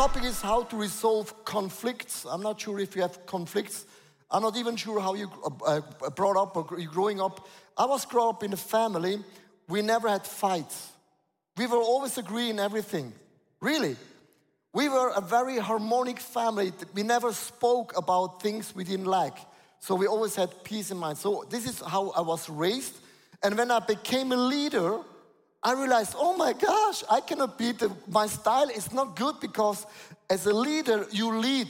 topic is how to resolve conflicts. I'm not sure if you have conflicts. I'm not even sure how you uh, uh brought up or growing up. I was growing up in a family, we never had fights. We were always agreeing everything. Really. We were a very harmonic family. We never spoke about things we didn't like. So we always had peace in mind. So this is how I was raised. And when I became a leader, I realized, oh my gosh, I cannot be the, my style is not good because as a leader, you lead.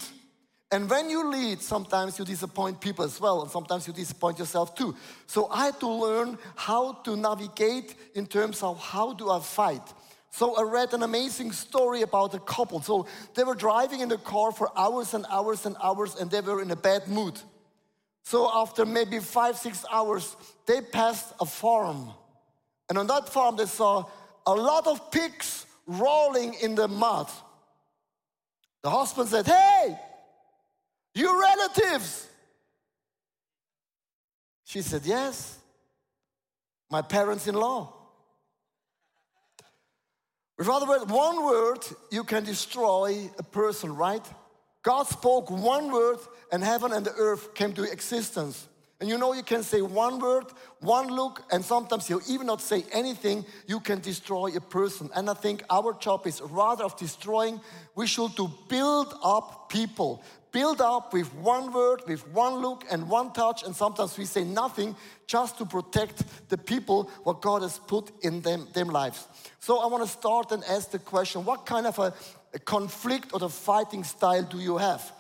And when you lead, sometimes you disappoint people as well, and sometimes you disappoint yourself too. So I had to learn how to navigate in terms of how do I fight. So I read an amazing story about a couple. So they were driving in the car for hours and hours and hours, and they were in a bad mood. So after maybe five, six hours, they passed a farm. And on that farm, they saw a lot of pigs rolling in the mud. The husband said, Hey, you relatives. She said, Yes, my parents in law. With other words, one word, you can destroy a person, right? God spoke one word, and heaven and the earth came to existence. And you know, you can say one word, one look, and sometimes you even not say anything, you can destroy a person. And I think our job is rather of destroying, we should to build up people. Build up with one word, with one look, and one touch. And sometimes we say nothing just to protect the people what God has put in them, them lives. So I want to start and ask the question what kind of a, a conflict or a fighting style do you have?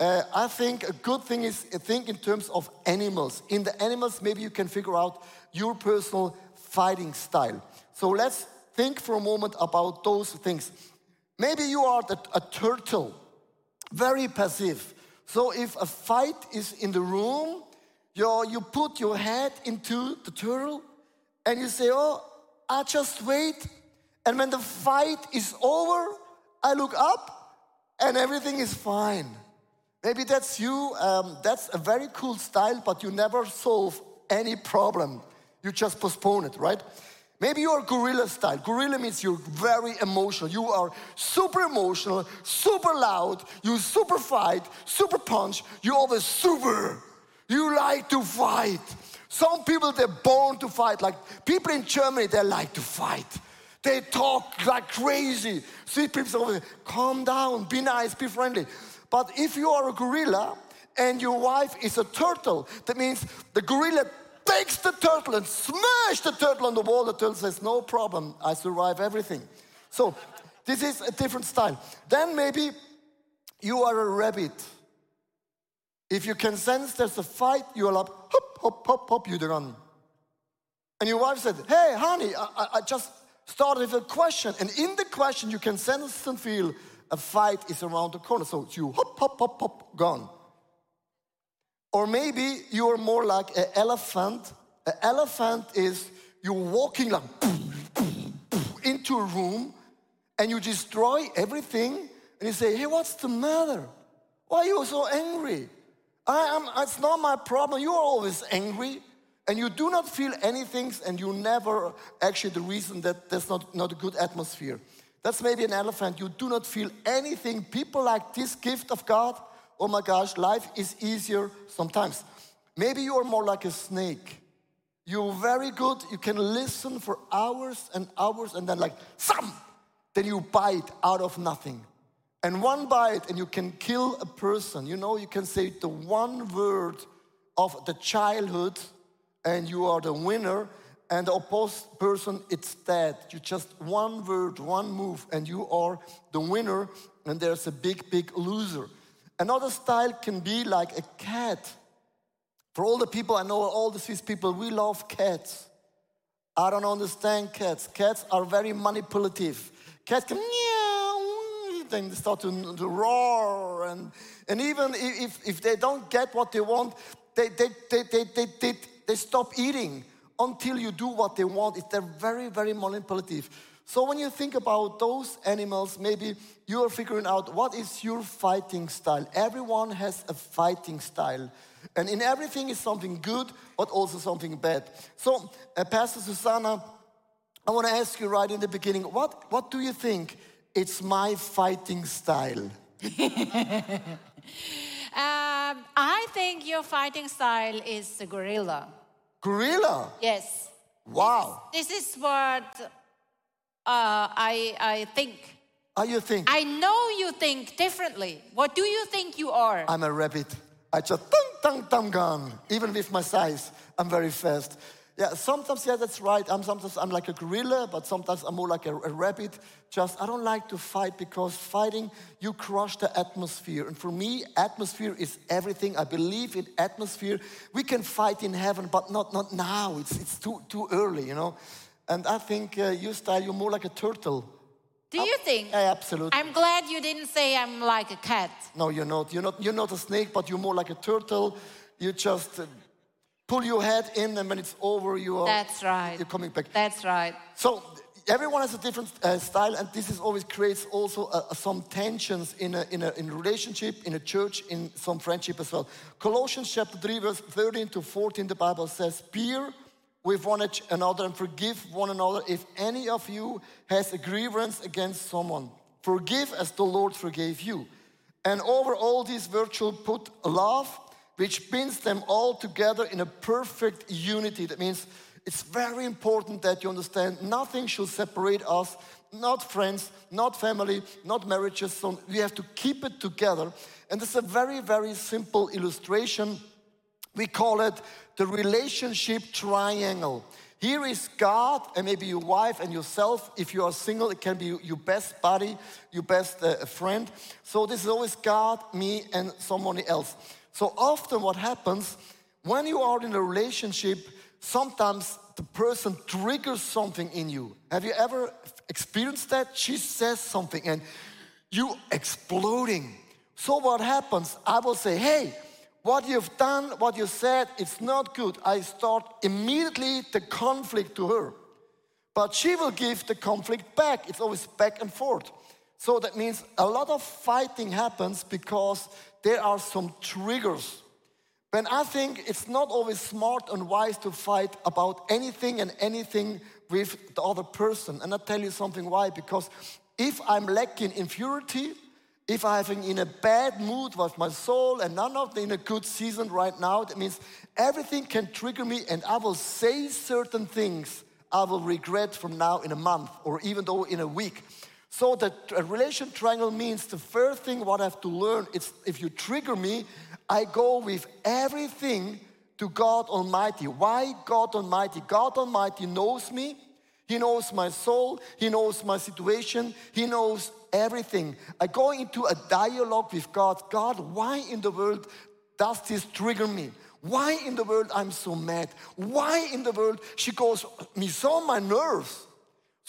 Uh, I think a good thing is think in terms of animals. In the animals, maybe you can figure out your personal fighting style. So let's think for a moment about those things. Maybe you are the, a turtle, very passive. So if a fight is in the room, you you put your head into the turtle and you say, Oh, I just wait. And when the fight is over, I look up and everything is fine. Maybe that's you. Um, that's a very cool style, but you never solve any problem. You just postpone it, right? Maybe you're gorilla style. Gorilla means you're very emotional. You are super emotional, super loud, you super fight, super punch. You're always super. You like to fight. Some people, they're born to fight. Like people in Germany, they like to fight. They talk like crazy. See people over there, calm down, be nice, be friendly. But if you are a gorilla and your wife is a turtle, that means the gorilla takes the turtle and smashes the turtle on the wall. The turtle says, no problem, I survive everything. So this is a different style. Then maybe you are a rabbit. If you can sense there's a fight, you're like, hop, hop, hop, hop, you run. And your wife said, hey, honey, I, I just started with a question. And in the question, you can sense and feel a fight is around the corner. So you hop, hop, hop, hop, gone. Or maybe you're more like an elephant. An elephant is you're walking like into a room and you destroy everything and you say, hey, what's the matter? Why are you so angry? I am, it's not my problem. You're always angry and you do not feel anything and you never actually the reason that there's not, not a good atmosphere. That's maybe an elephant. You do not feel anything. People like this gift of God. Oh my gosh, life is easier sometimes. Maybe you are more like a snake. You're very good. You can listen for hours and hours and then, like, some, then you bite out of nothing. And one bite, and you can kill a person. You know, you can say the one word of the childhood, and you are the winner and the opposed person, it's dead. You just one word, one move, and you are the winner, and there's a big, big loser. Another style can be like a cat. For all the people I know, all the Swiss people, we love cats. I don't understand cats. Cats are very manipulative. Cats can meow, then they start to, to roar, and, and even if, if they don't get what they want, they, they, they, they, they, they, they stop eating until you do what they want. it's They're very, very manipulative. So when you think about those animals, maybe you're figuring out what is your fighting style. Everyone has a fighting style. And in everything is something good, but also something bad. So, uh, Pastor Susanna, I want to ask you right in the beginning, what, what do you think It's my fighting style. Um, I think your fighting style is the gorilla. Gorilla. Yes. Wow. This is what uh, I, I think. How you think? I know you think differently. What do you think you are? I'm a rabbit. I just tung tung tung gun. Even with my size, I'm very fast. Yeah, sometimes yeah, that's right. I'm sometimes I'm like a gorilla, but sometimes I'm more like a, a rabbit. Just I don't like to fight because fighting you crush the atmosphere. And for me, atmosphere is everything. I believe in atmosphere. We can fight in heaven, but not not now. It's it's too too early, you know. And I think uh, you style you're more like a turtle. do you think? Yeah, absolutely. I'm glad you didn't say I'm like a cat. No, you're not. You're not. You're not a snake, but you're more like a turtle. You just uh, pull your head in, and when it's over, you are. That's right. You're coming back. That's right. So everyone has a different uh, style, and this is always creates also uh, some tensions in a, in a in relationship, in a church, in some friendship as well. Colossians chapter three, verse thirteen to fourteen, the Bible says, "Bear with one another and forgive one another if any of you has a grievance against someone. Forgive as the Lord forgave you." And over all these virtual put love, which binds them all together in a perfect unity. That means it's very important that you understand nothing should separate us, not friends, not family, not marriages. So we have to keep it together. And is a very, very simple illustration. We call it the relationship triangle. Here is God, and maybe your wife and yourself. If you are single, it can be your best buddy, your best uh, friend. So this is always God, me, and someone else. So often, what happens when you are in a relationship, sometimes the person triggers something in you. Have you ever experienced that? She says something, and you exploding. So what happens? I will say, hey, what you've done, what you said, it's not good. I start immediately the conflict to her. But she will give the conflict back. It's always back and forth. So that means a lot of fighting happens because there are some triggers. When I think it's not always smart and wise to fight about anything and anything with the other person. And I'll tell you something why. Because if I'm lacking in purity, if I'm having in a bad mood with my soul and I'm not in a good season right now, that means everything can trigger me and I will say certain things I will regret from now in a month or even though in a week. So the a relation triangle means the first thing what I have to learn is if you trigger me, I go with everything to God Almighty. Why God Almighty? God Almighty knows me. He knows my soul. He knows my situation. He knows everything. I go into a dialogue with God. God, why in the world does this trigger me? Why in the world I'm so mad? Why in the world she goes me so on my nerves?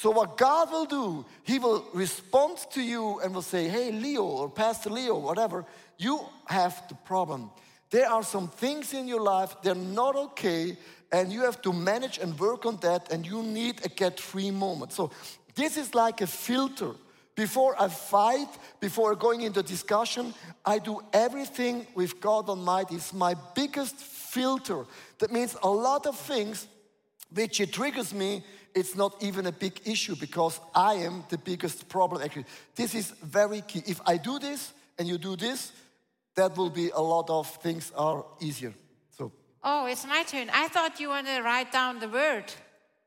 So what God will do, He will respond to you and will say, "Hey, Leo or Pastor Leo, whatever, you have the problem. There are some things in your life they're not okay, and you have to manage and work on that, and you need a get-free moment." So this is like a filter. Before I fight, before going into discussion, I do everything with God Almighty. It's my biggest filter. That means a lot of things which it triggers me, it's not even a big issue because I am the biggest problem actually. This is very key. If I do this and you do this, that will be a lot of things are easier. So Oh, it's my turn. I thought you wanted to write down the word.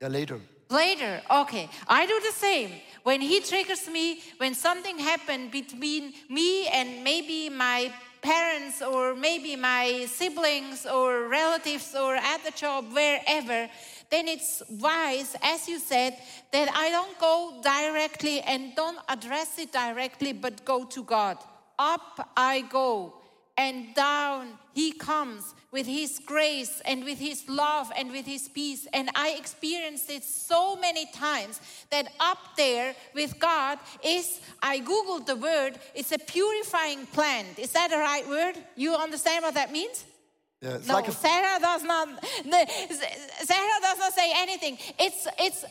yeah, later. Later, okay. I do the same. When he triggers me, when something happened between me and maybe my parents or maybe my siblings or relatives or at the job, wherever, then it's wise, as you said, that I don't go directly and don't address it directly, but go to God. Up I go and down he comes with his grace and with his love and with his peace. And I experienced it so many times that up there with God is, I googled the word, it's a purifying plant. Is that the right word? You understand what that means? Yeah, no, like a, Sarah does not. Sarah does not say anything. It's it's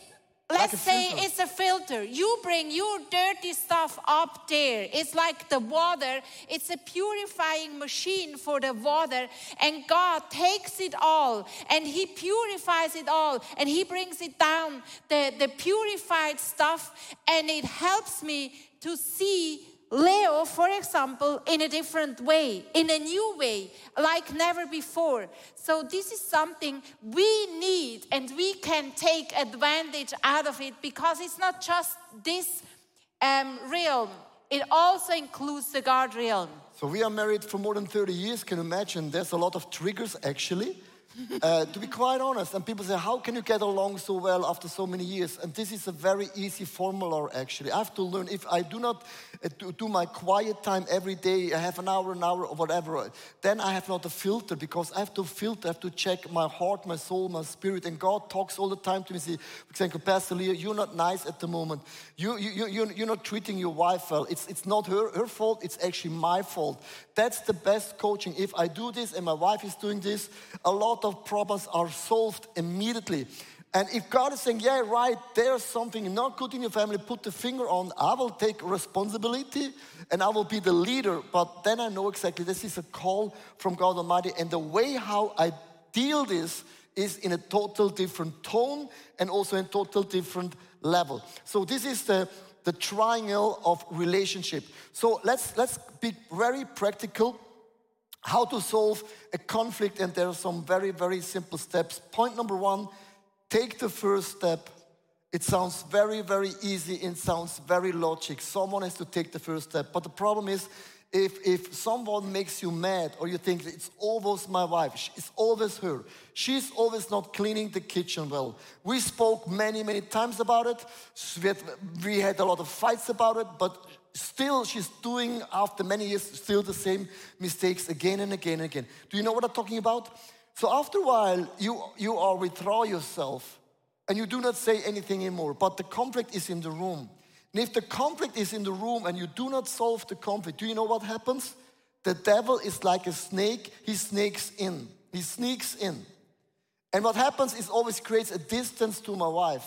let's a say filter. it's a filter. You bring your dirty stuff up there. It's like the water, it's a purifying machine for the water. And God takes it all and He purifies it all and He brings it down, the, the purified stuff, and it helps me to see for example, in a different way, in a new way, like never before. So, this is something we need and we can take advantage out of it because it's not just this um, realm, it also includes the God realm. So we are married for more than 30 years. Can you imagine? There's a lot of triggers actually. Uh, to be quite honest, and people say, How can you get along so well after so many years? And this is a very easy formula actually. I have to learn if I do not uh, do, my quiet time every day, I have an hour, an hour, or whatever, then I have not a filter because I have to filter, I have to check my heart, my soul, my spirit. And God talks all the time to me. Say, for example, Pastor Leo, you're not nice at the moment. You, you, you, you're, you're not treating your wife well. It's, it's not her, her fault, it's actually my fault. That's the best coaching. If I do this and my wife is doing this, a lot of problems are solved immediately. And if God is saying, yeah, right, there's something not good in your family, put the finger on, I will take responsibility and I will be the leader. But then I know exactly this is a call from God Almighty. And the way how I deal this is in a total different tone and also in total different level. So this is the, the triangle of relationship. So let's, let's be very practical how to solve a conflict and there are some very very simple steps. Point number one take the first step. It sounds very very easy it sounds very logic. Someone has to take the first step. But the problem is if, if someone makes you mad or you think it's always my wife it's always her she's always not cleaning the kitchen well. We spoke many many times about it. We had, we had a lot of fights about it but still she's doing after many years still the same mistakes again and again and again. Do you know what i'm talking about? So after a while you you are withdraw yourself and you do not say anything anymore. But the conflict is in the room. And if the conflict is in the room and you do not solve the conflict do you know what happens? The devil is like a snake. He snakes in. He sneaks in. And what happens is always creates a distance to my wife.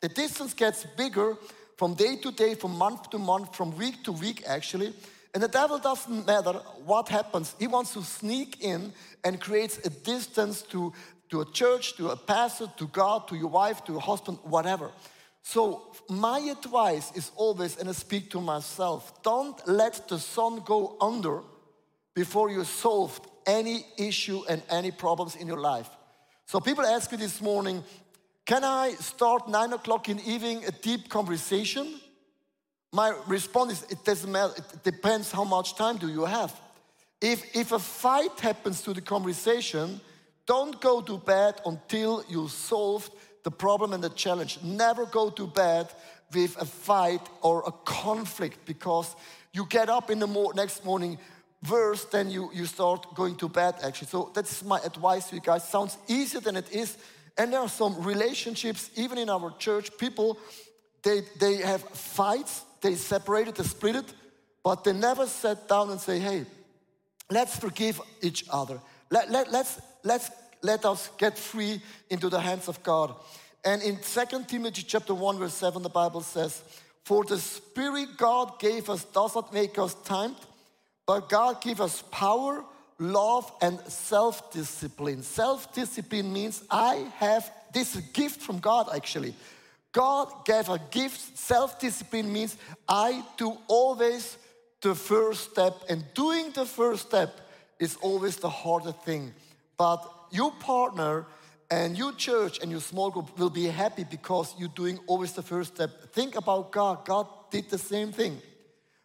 The distance gets bigger from day to day, from month to month, from week to week, actually. And the devil doesn't matter what happens. He wants to sneak in and creates a distance to, to a church, to a pastor, to God, to your wife, to your husband, whatever. So my advice is always, and I speak to myself, don't let the sun go under before you solved any issue and any problems in your life. So people ask me this morning, can I start nine o'clock in the evening a deep conversation? My response is it doesn't matter. It depends how much time do you have. If, if a fight happens to the conversation, don't go to bed until you solved the problem and the challenge. Never go to bed with a fight or a conflict because you get up in the mo- next morning worse than you, you start going to bed actually. So that's my advice to you guys. Sounds easier than it is. And there are some relationships, even in our church, people, they, they have fights, they separated, they split it, but they never sat down and say, hey, let's forgive each other. Let, let, let's, let's let us get free into the hands of God. And in 2 Timothy chapter 1, verse 7, the Bible says, For the Spirit God gave us does not make us timed, but God gave us power, love, and self discipline. Self discipline means I have this gift from God actually. God gave a gift. Self discipline means I do always the first step, and doing the first step is always the harder thing. But your partner and your church and your small group will be happy because you're doing always the first step. Think about God. God did the same thing.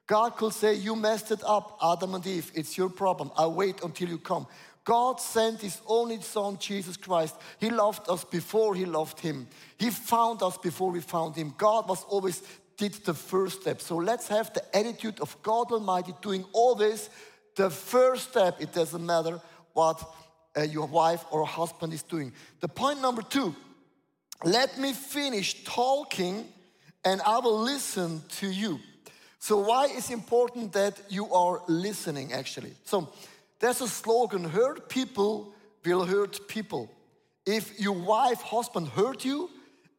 God could say, You messed it up, Adam and Eve. It's your problem. I'll wait until you come. God sent His only Son, Jesus Christ. He loved us before He loved Him. He found us before we found Him. God was always did the first step. So let's have the attitude of God Almighty doing always the first step. It doesn't matter what uh, your wife or husband is doing. The point number two let me finish talking and I will listen to you. So, why is important that you are listening actually? So, there's a slogan hurt people will hurt people. If your wife, husband hurt you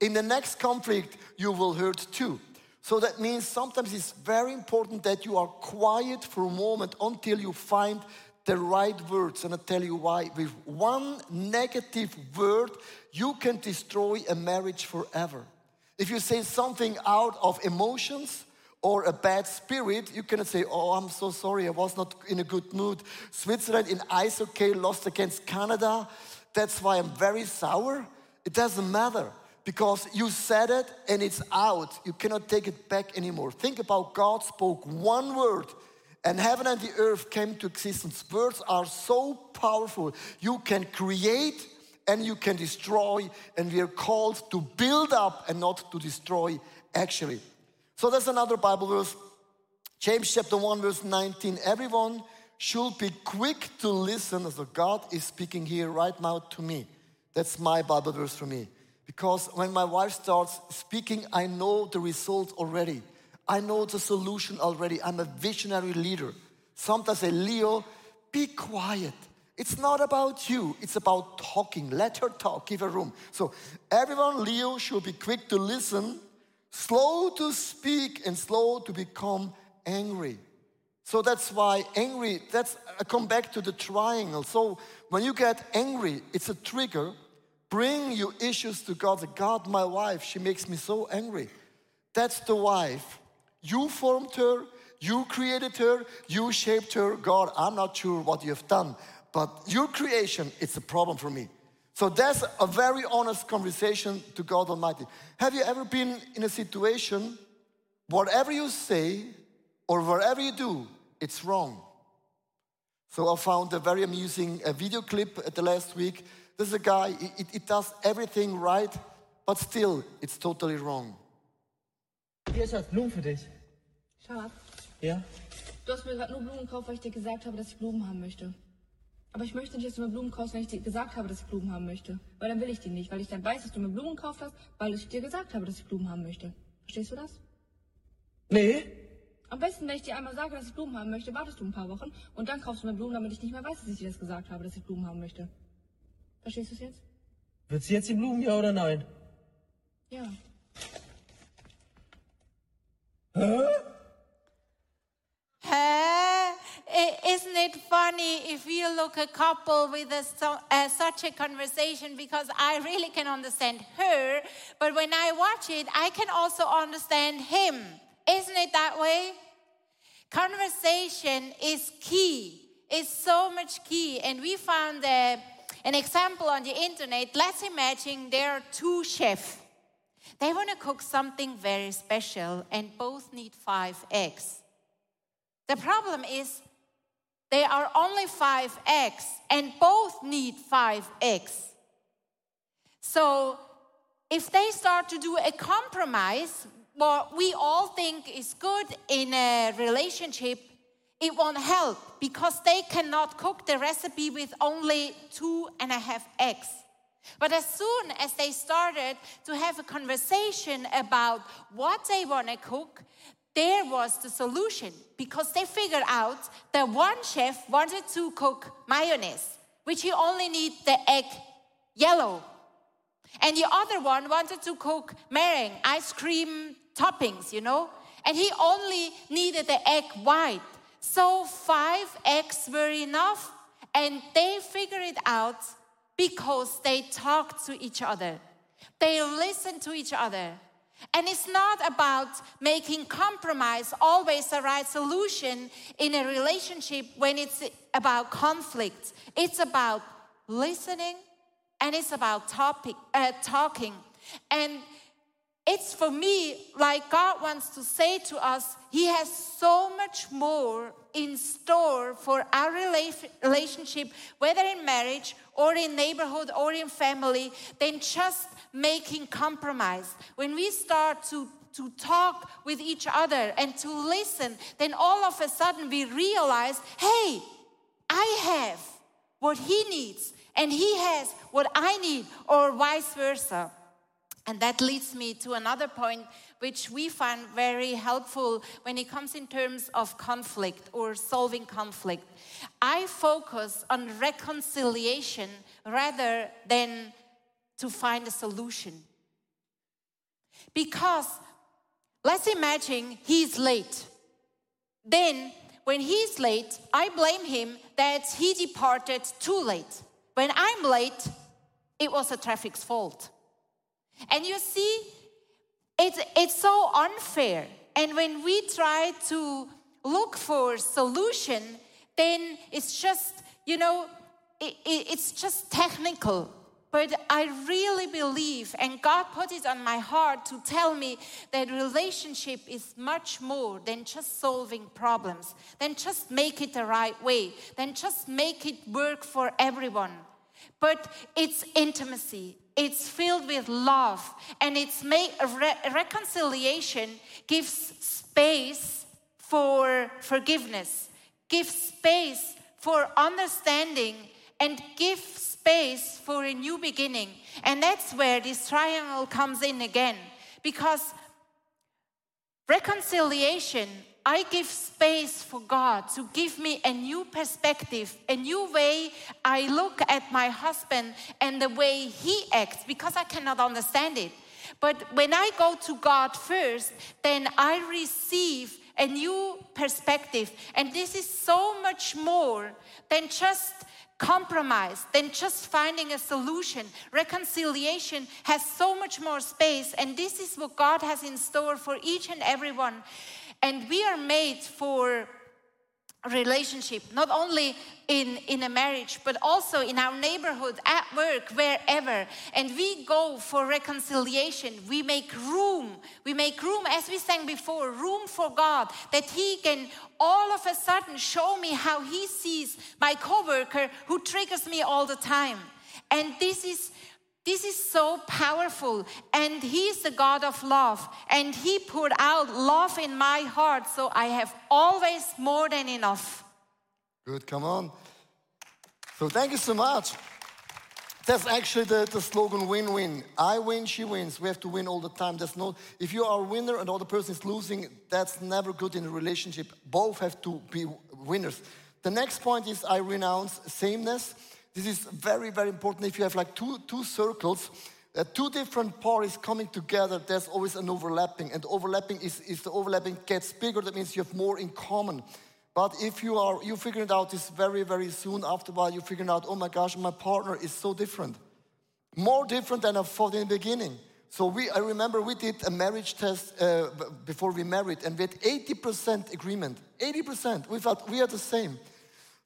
in the next conflict, you will hurt too. So that means sometimes it's very important that you are quiet for a moment until you find the right words. And I'll tell you why. With one negative word, you can destroy a marriage forever. If you say something out of emotions, or a bad spirit, you cannot say, Oh, I'm so sorry, I was not in a good mood. Switzerland in ice hockey lost against Canada. That's why I'm very sour. It doesn't matter because you said it and it's out. You cannot take it back anymore. Think about God spoke one word and heaven and the earth came to existence. Words are so powerful. You can create and you can destroy, and we are called to build up and not to destroy, actually. So there's another Bible verse, James chapter 1, verse 19. Everyone should be quick to listen. So God is speaking here right now to me. That's my Bible verse for me. Because when my wife starts speaking, I know the result already. I know the solution already. I'm a visionary leader. Sometimes I say, Leo, be quiet. It's not about you, it's about talking. Let her talk, give her room. So, everyone, Leo, should be quick to listen, slow to speak, and slow to become angry. So that's why angry, that's I come back to the triangle. So when you get angry, it's a trigger Bring your issues to God. God, my wife, she makes me so angry. That's the wife. You formed her, you created her, you shaped her. God, I'm not sure what you have done, but your creation, it's a problem for me. So that's a very honest conversation to God Almighty. Have you ever been in a situation, whatever you say or whatever you do, it's wrong? So I found a very amusing a video clip at the last week there's a guy, it, it does everything right, but still, it's totally wrong. Hier, Schatz, Blumen für dich. Schatz, Ja? du hast mir gerade nur Blumen gekauft, weil ich dir gesagt habe, dass ich Blumen haben möchte. Aber ich möchte nicht, dass du mir Blumen kaufst, wenn ich dir gesagt habe, dass ich Blumen haben möchte. Weil dann will ich die nicht, weil ich dann weiß, dass du mir Blumen gekauft hast, weil ich dir gesagt habe, dass ich Blumen haben möchte. Verstehst du das? Nee? Am besten, wenn ich dir einmal sage, dass ich Blumen haben möchte, wartest du ein paar Wochen und dann kaufst du mir Blumen, damit ich nicht mehr weiß, dass ich dir das gesagt habe, dass ich Blumen haben möchte. Verstehst du es jetzt? Wird sie jetzt die Blumen, ja oder nein? Ja. Huh? I- Isn't it funny if you look a couple with a, such a conversation? Because I really can understand her, but when I watch it, I can also understand him. Isn't it that way? Conversation is key. It's so much key, and we found uh, an example on the internet. Let's imagine there are two chefs. They want to cook something very special, and both need five eggs. The problem is there are only five eggs, and both need five eggs. So if they start to do a compromise, what we all think is good in a relationship, it won't help because they cannot cook the recipe with only two and a half eggs. But as soon as they started to have a conversation about what they want to cook, there was the solution because they figured out that one chef wanted to cook mayonnaise, which he only need the egg yellow. And the other one wanted to cook meringue, ice cream toppings, you know? And he only needed the egg white. So five eggs were enough, and they figured it out because they talked to each other. They listened to each other. And it's not about making compromise always the right solution in a relationship when it's about conflict. It's about listening and it's about topic, uh, talking. And it's for me like God wants to say to us, He has so much more in store for our rela- relationship, whether in marriage or in neighborhood or in family, than just making compromise. When we start to to talk with each other and to listen, then all of a sudden we realize, hey, I have what he needs and he has what I need, or vice versa. And that leads me to another point which we find very helpful when it comes in terms of conflict or solving conflict. I focus on reconciliation rather than to find a solution. Because let's imagine he's late. Then, when he's late, I blame him that he departed too late. When I'm late, it was the traffic's fault. And you see, it's, it's so unfair. And when we try to look for solution, then it's just, you know, it, it, it's just technical. But I really believe, and God put it on my heart to tell me that relationship is much more than just solving problems, than just make it the right way, than just make it work for everyone. But it's intimacy, it's filled with love, and it's made re- reconciliation gives space for forgiveness, gives space for understanding, and give space for a new beginning. And that's where this triangle comes in again. Because reconciliation, I give space for God to give me a new perspective, a new way I look at my husband and the way he acts because I cannot understand it. But when I go to God first, then I receive a new perspective. And this is so much more than just compromise than just finding a solution. Reconciliation has so much more space, and this is what God has in store for each and every one. And we are made for relationship, not only in, in a marriage, but also in our neighborhood, at work, wherever. And we go for reconciliation. We make room. We make room, as we sang before, room for God, that He can all of a sudden show me how He sees my coworker who triggers me all the time. And this is this is so powerful. And He's the God of love. And He poured out love in my heart. So I have always more than enough. Good, come on. So thank you so much. That's actually the, the slogan win win. I win, she wins. We have to win all the time. There's no, if you are a winner and the other person is losing, that's never good in a relationship. Both have to be winners. The next point is I renounce sameness. This is very, very important. If you have like two, two circles, uh, two different parties coming together, there's always an overlapping. And overlapping is, is the overlapping gets bigger, that means you have more in common. But if you are, you figure it out this very, very soon. After a while, you figure out, oh my gosh, my partner is so different. More different than I thought in the beginning. So we, I remember we did a marriage test uh, before we married, and we had 80% agreement. 80%. We felt we are the same.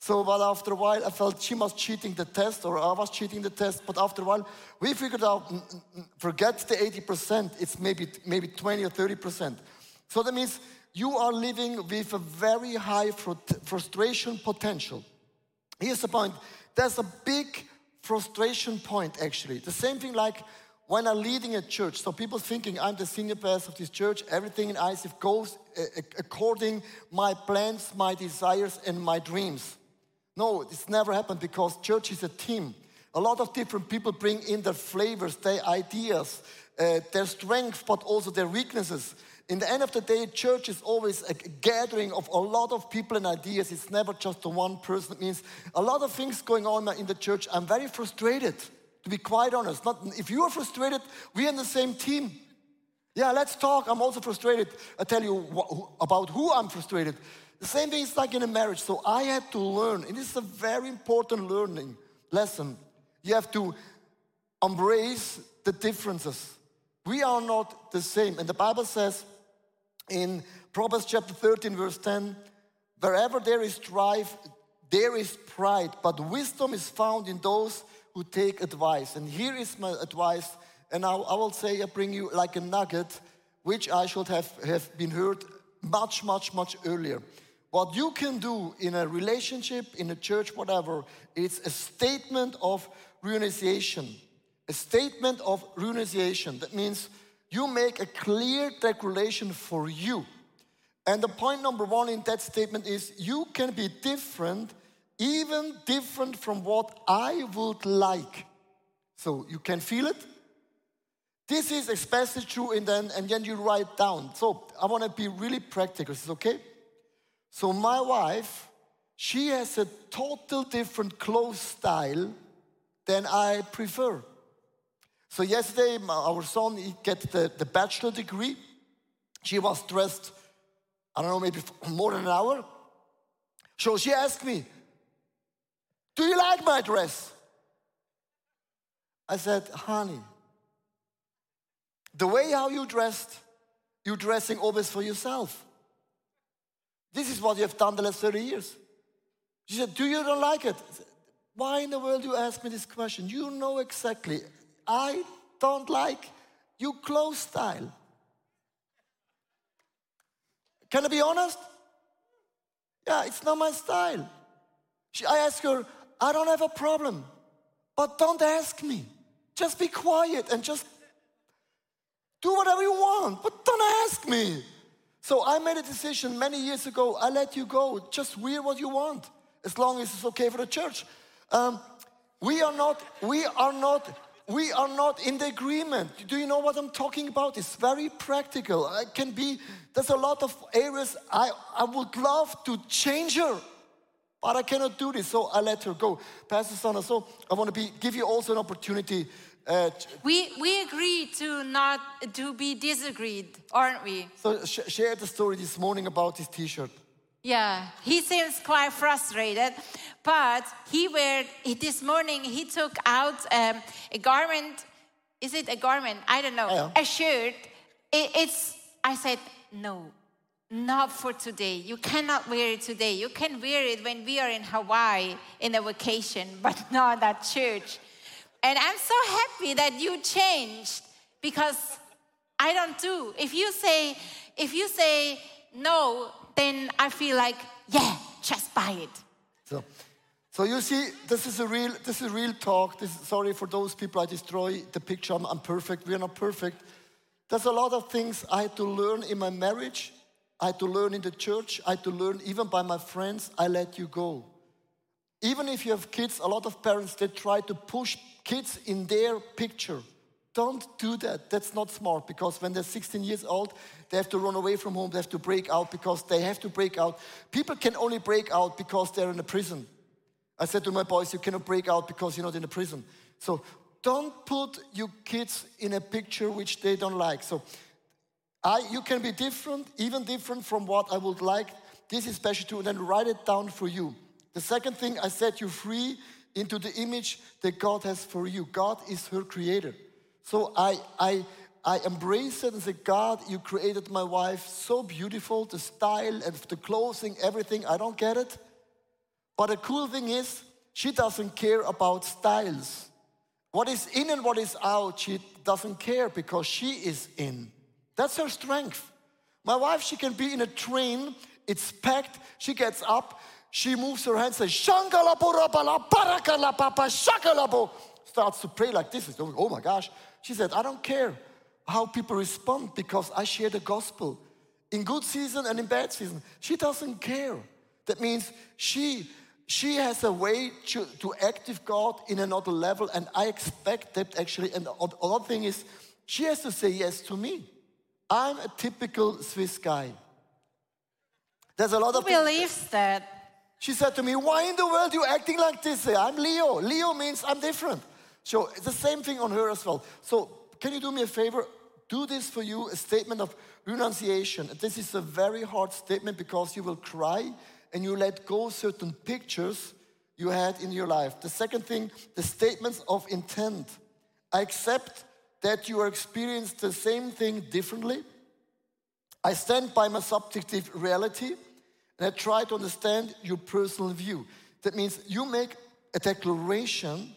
So, but after a while, I felt she was cheating the test, or I was cheating the test. But after a while, we figured out, mm, mm, mm, forget the 80%, it's maybe, maybe 20 or 30%. So that means you are living with a very high frustration potential. Here's the point there's a big frustration point, actually. The same thing like when I'm leading a church. So people thinking I'm the senior pastor of this church, everything in ICF goes uh, uh, according my plans, my desires, and my dreams. No, it's never happened because church is a team. A lot of different people bring in their flavors, their ideas, uh, their strengths, but also their weaknesses. In the end of the day, church is always a gathering of a lot of people and ideas. It's never just one person. It means a lot of things going on in the church. I'm very frustrated, to be quite honest. Not, if you are frustrated, we're in the same team. Yeah, let's talk. I'm also frustrated. I tell you wh- about who I'm frustrated. The same thing is like in a marriage. So I had to learn, and is a very important learning lesson. You have to embrace the differences. We are not the same. And the Bible says in Proverbs chapter 13, verse 10 wherever there is strife, there is pride, but wisdom is found in those who take advice. And here is my advice, and I, I will say, I bring you like a nugget, which I should have, have been heard much, much, much earlier. What you can do in a relationship, in a church, whatever, it's a statement of renunciation. A statement of renunciation. That means you make a clear declaration for you. And the point number one in that statement is you can be different, even different from what I would like. So you can feel it. This is especially true, and then and then you write down. So I want to be really practical. Is okay? So my wife, she has a total different clothes style than I prefer. So yesterday, our son he get the, the bachelor degree. She was dressed, I don't know, maybe more than an hour. So she asked me, "Do you like my dress?" I said, "Honey, the way how you dressed, you're dressing always for yourself. This is what you have done the last 30 years." She said, Do you don't like it? Said, Why in the world do you ask me this question? You know exactly. I don't like your clothes style. Can I be honest? Yeah, it's not my style. She, I asked her, I don't have a problem, but don't ask me. Just be quiet and just do whatever you want, but don't ask me. So I made a decision many years ago. I let you go. Just wear what you want, as long as it's okay for the church. Um, we are not. We are not. We are not in the agreement. Do you know what I'm talking about? It's very practical. I can be. There's a lot of areas I I would love to change her, but I cannot do this. So I let her go, Pastor Sana. So I want to be give you also an opportunity. Uh, We, we agree to not to be disagreed, aren't we? so sh- share the story this morning about his T-shirt. Yeah, he seems quite frustrated, but he wear this morning he took out um, a garment. Is it a garment? I don't know. Yeah. A shirt. It, it's. I said no, not for today. You cannot wear it today. You can wear it when we are in Hawaii in a vacation, but not at church. And I'm so happy that you changed because I don't do. If you say, if you say no, then I feel like, yeah, just buy it. So, so you see, this is a real, this is real talk. This, sorry for those people I destroy the picture. I'm, I'm perfect. We're not perfect. There's a lot of things I had to learn in my marriage. I had to learn in the church. I had to learn even by my friends. I let you go. Even if you have kids, a lot of parents they try to push kids in their picture. Don't do that. That's not smart because when they're 16 years old, they have to run away from home. They have to break out because they have to break out. People can only break out because they're in a prison. I said to my boys, you cannot break out because you're not in a prison. So don't put your kids in a picture which they don't like. So I, you can be different, even different from what I would like. This is special too, and then write it down for you. The second thing, I set you free into the image that God has for you. God is her creator. So I, I, I embrace it and God, you created my wife so beautiful, the style and the clothing, everything. I don't get it. But the cool thing is, she doesn't care about styles. What is in and what is out, she doesn't care because she is in. That's her strength. My wife, she can be in a train, it's packed, she gets up, she moves her hands, and says, "Shangalapurapala, parakalapapa, shakalabo," starts to pray like this. Oh my gosh. She said, I don't care how people respond because I share the gospel in good season and in bad season. She doesn't care. That means she she has a way to, to act with God in another level, and I expect that actually. And the other thing is, she has to say yes to me. I'm a typical Swiss guy. There's a lot Who of believes that? She said to me, Why in the world you acting like this? Eh, I'm Leo. Leo means I'm different. So it's the same thing on her as well. So can you do me a favor? Do this for you, a statement of renunciation. This is a very hard statement because you will cry and you let go certain pictures you had in your life. The second thing, the statements of intent. I accept that you are experiencing the same thing differently. I stand by my subjective reality and I try to understand your personal view. That means you make a declaration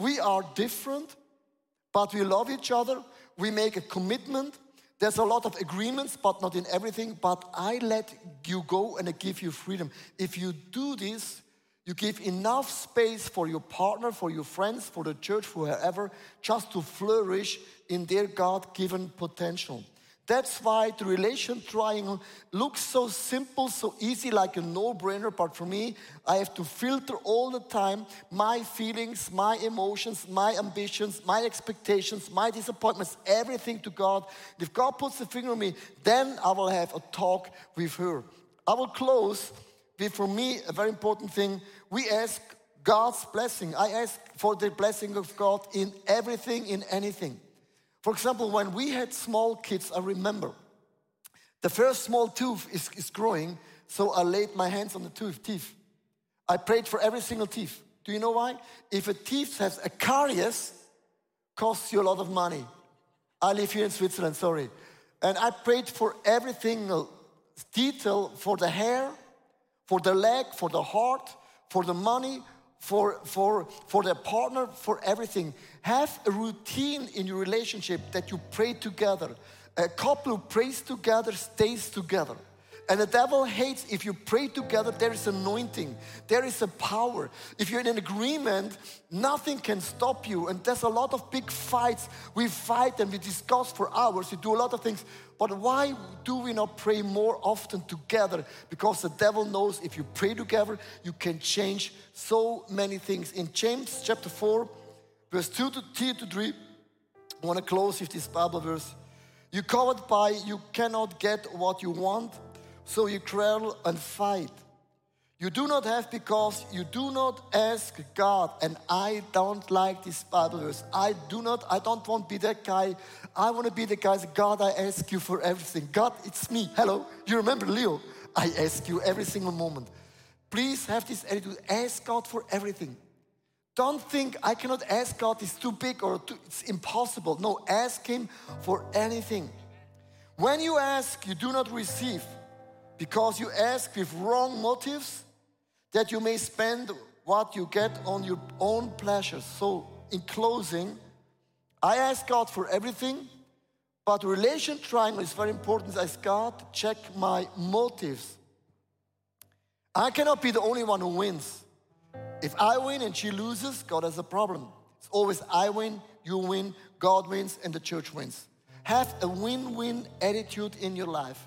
we are different, but we love each other. We make a commitment. There's a lot of agreements, but not in everything. But I let you go and I give you freedom. If you do this, you give enough space for your partner, for your friends, for the church, for whoever, just to flourish in their God given potential. That's why the relation triangle looks so simple, so easy, like a no brainer. But for me, I have to filter all the time my feelings, my emotions, my ambitions, my expectations, my disappointments, everything to God. If God puts a finger on me, then I will have a talk with her. I will close with, for me, a very important thing. We ask God's blessing. I ask for the blessing of God in everything, in anything. For example, when we had small kids, I remember the first small tooth is, is growing, so I laid my hands on the tooth, teeth. I prayed for every single teeth. Do you know why? If a teeth has a caries, costs you a lot of money. I live here in Switzerland, sorry. And I prayed for every single detail for the hair, for the leg, for the heart, for the money, for, for, for the partner, for everything. Have a routine in your relationship that you pray together. A couple who prays together stays together. And the devil hates if you pray together, there is anointing, there is a power. If you're in an agreement, nothing can stop you. And there's a lot of big fights. We fight and we discuss for hours, we do a lot of things. But why do we not pray more often together? Because the devil knows if you pray together, you can change so many things. In James chapter 4, verse 2 to 2 to 3, I want to close with this Bible verse. You covered by, you cannot get what you want so you quarrel and fight. You do not have because you do not ask God. And I don't like this Bible verse. I do not, I don't want to be that guy. I want to be the guy, God, I ask you for everything. God, it's me. Hello. You remember Leo? I ask you every single moment. Please have this attitude. Ask God for everything. Don't think I cannot ask God, it's too big or too, it's impossible. No, ask Him for anything. When you ask, you do not receive because you ask with wrong motives that you may spend what you get on your own pleasures. So, in closing, I ask God for everything, but relation triangle is very important. I ask God check my motives. I cannot be the only one who wins. If I win and she loses, God has a problem. It's always I win, you win, God wins, and the church wins. Have a win win attitude in your life.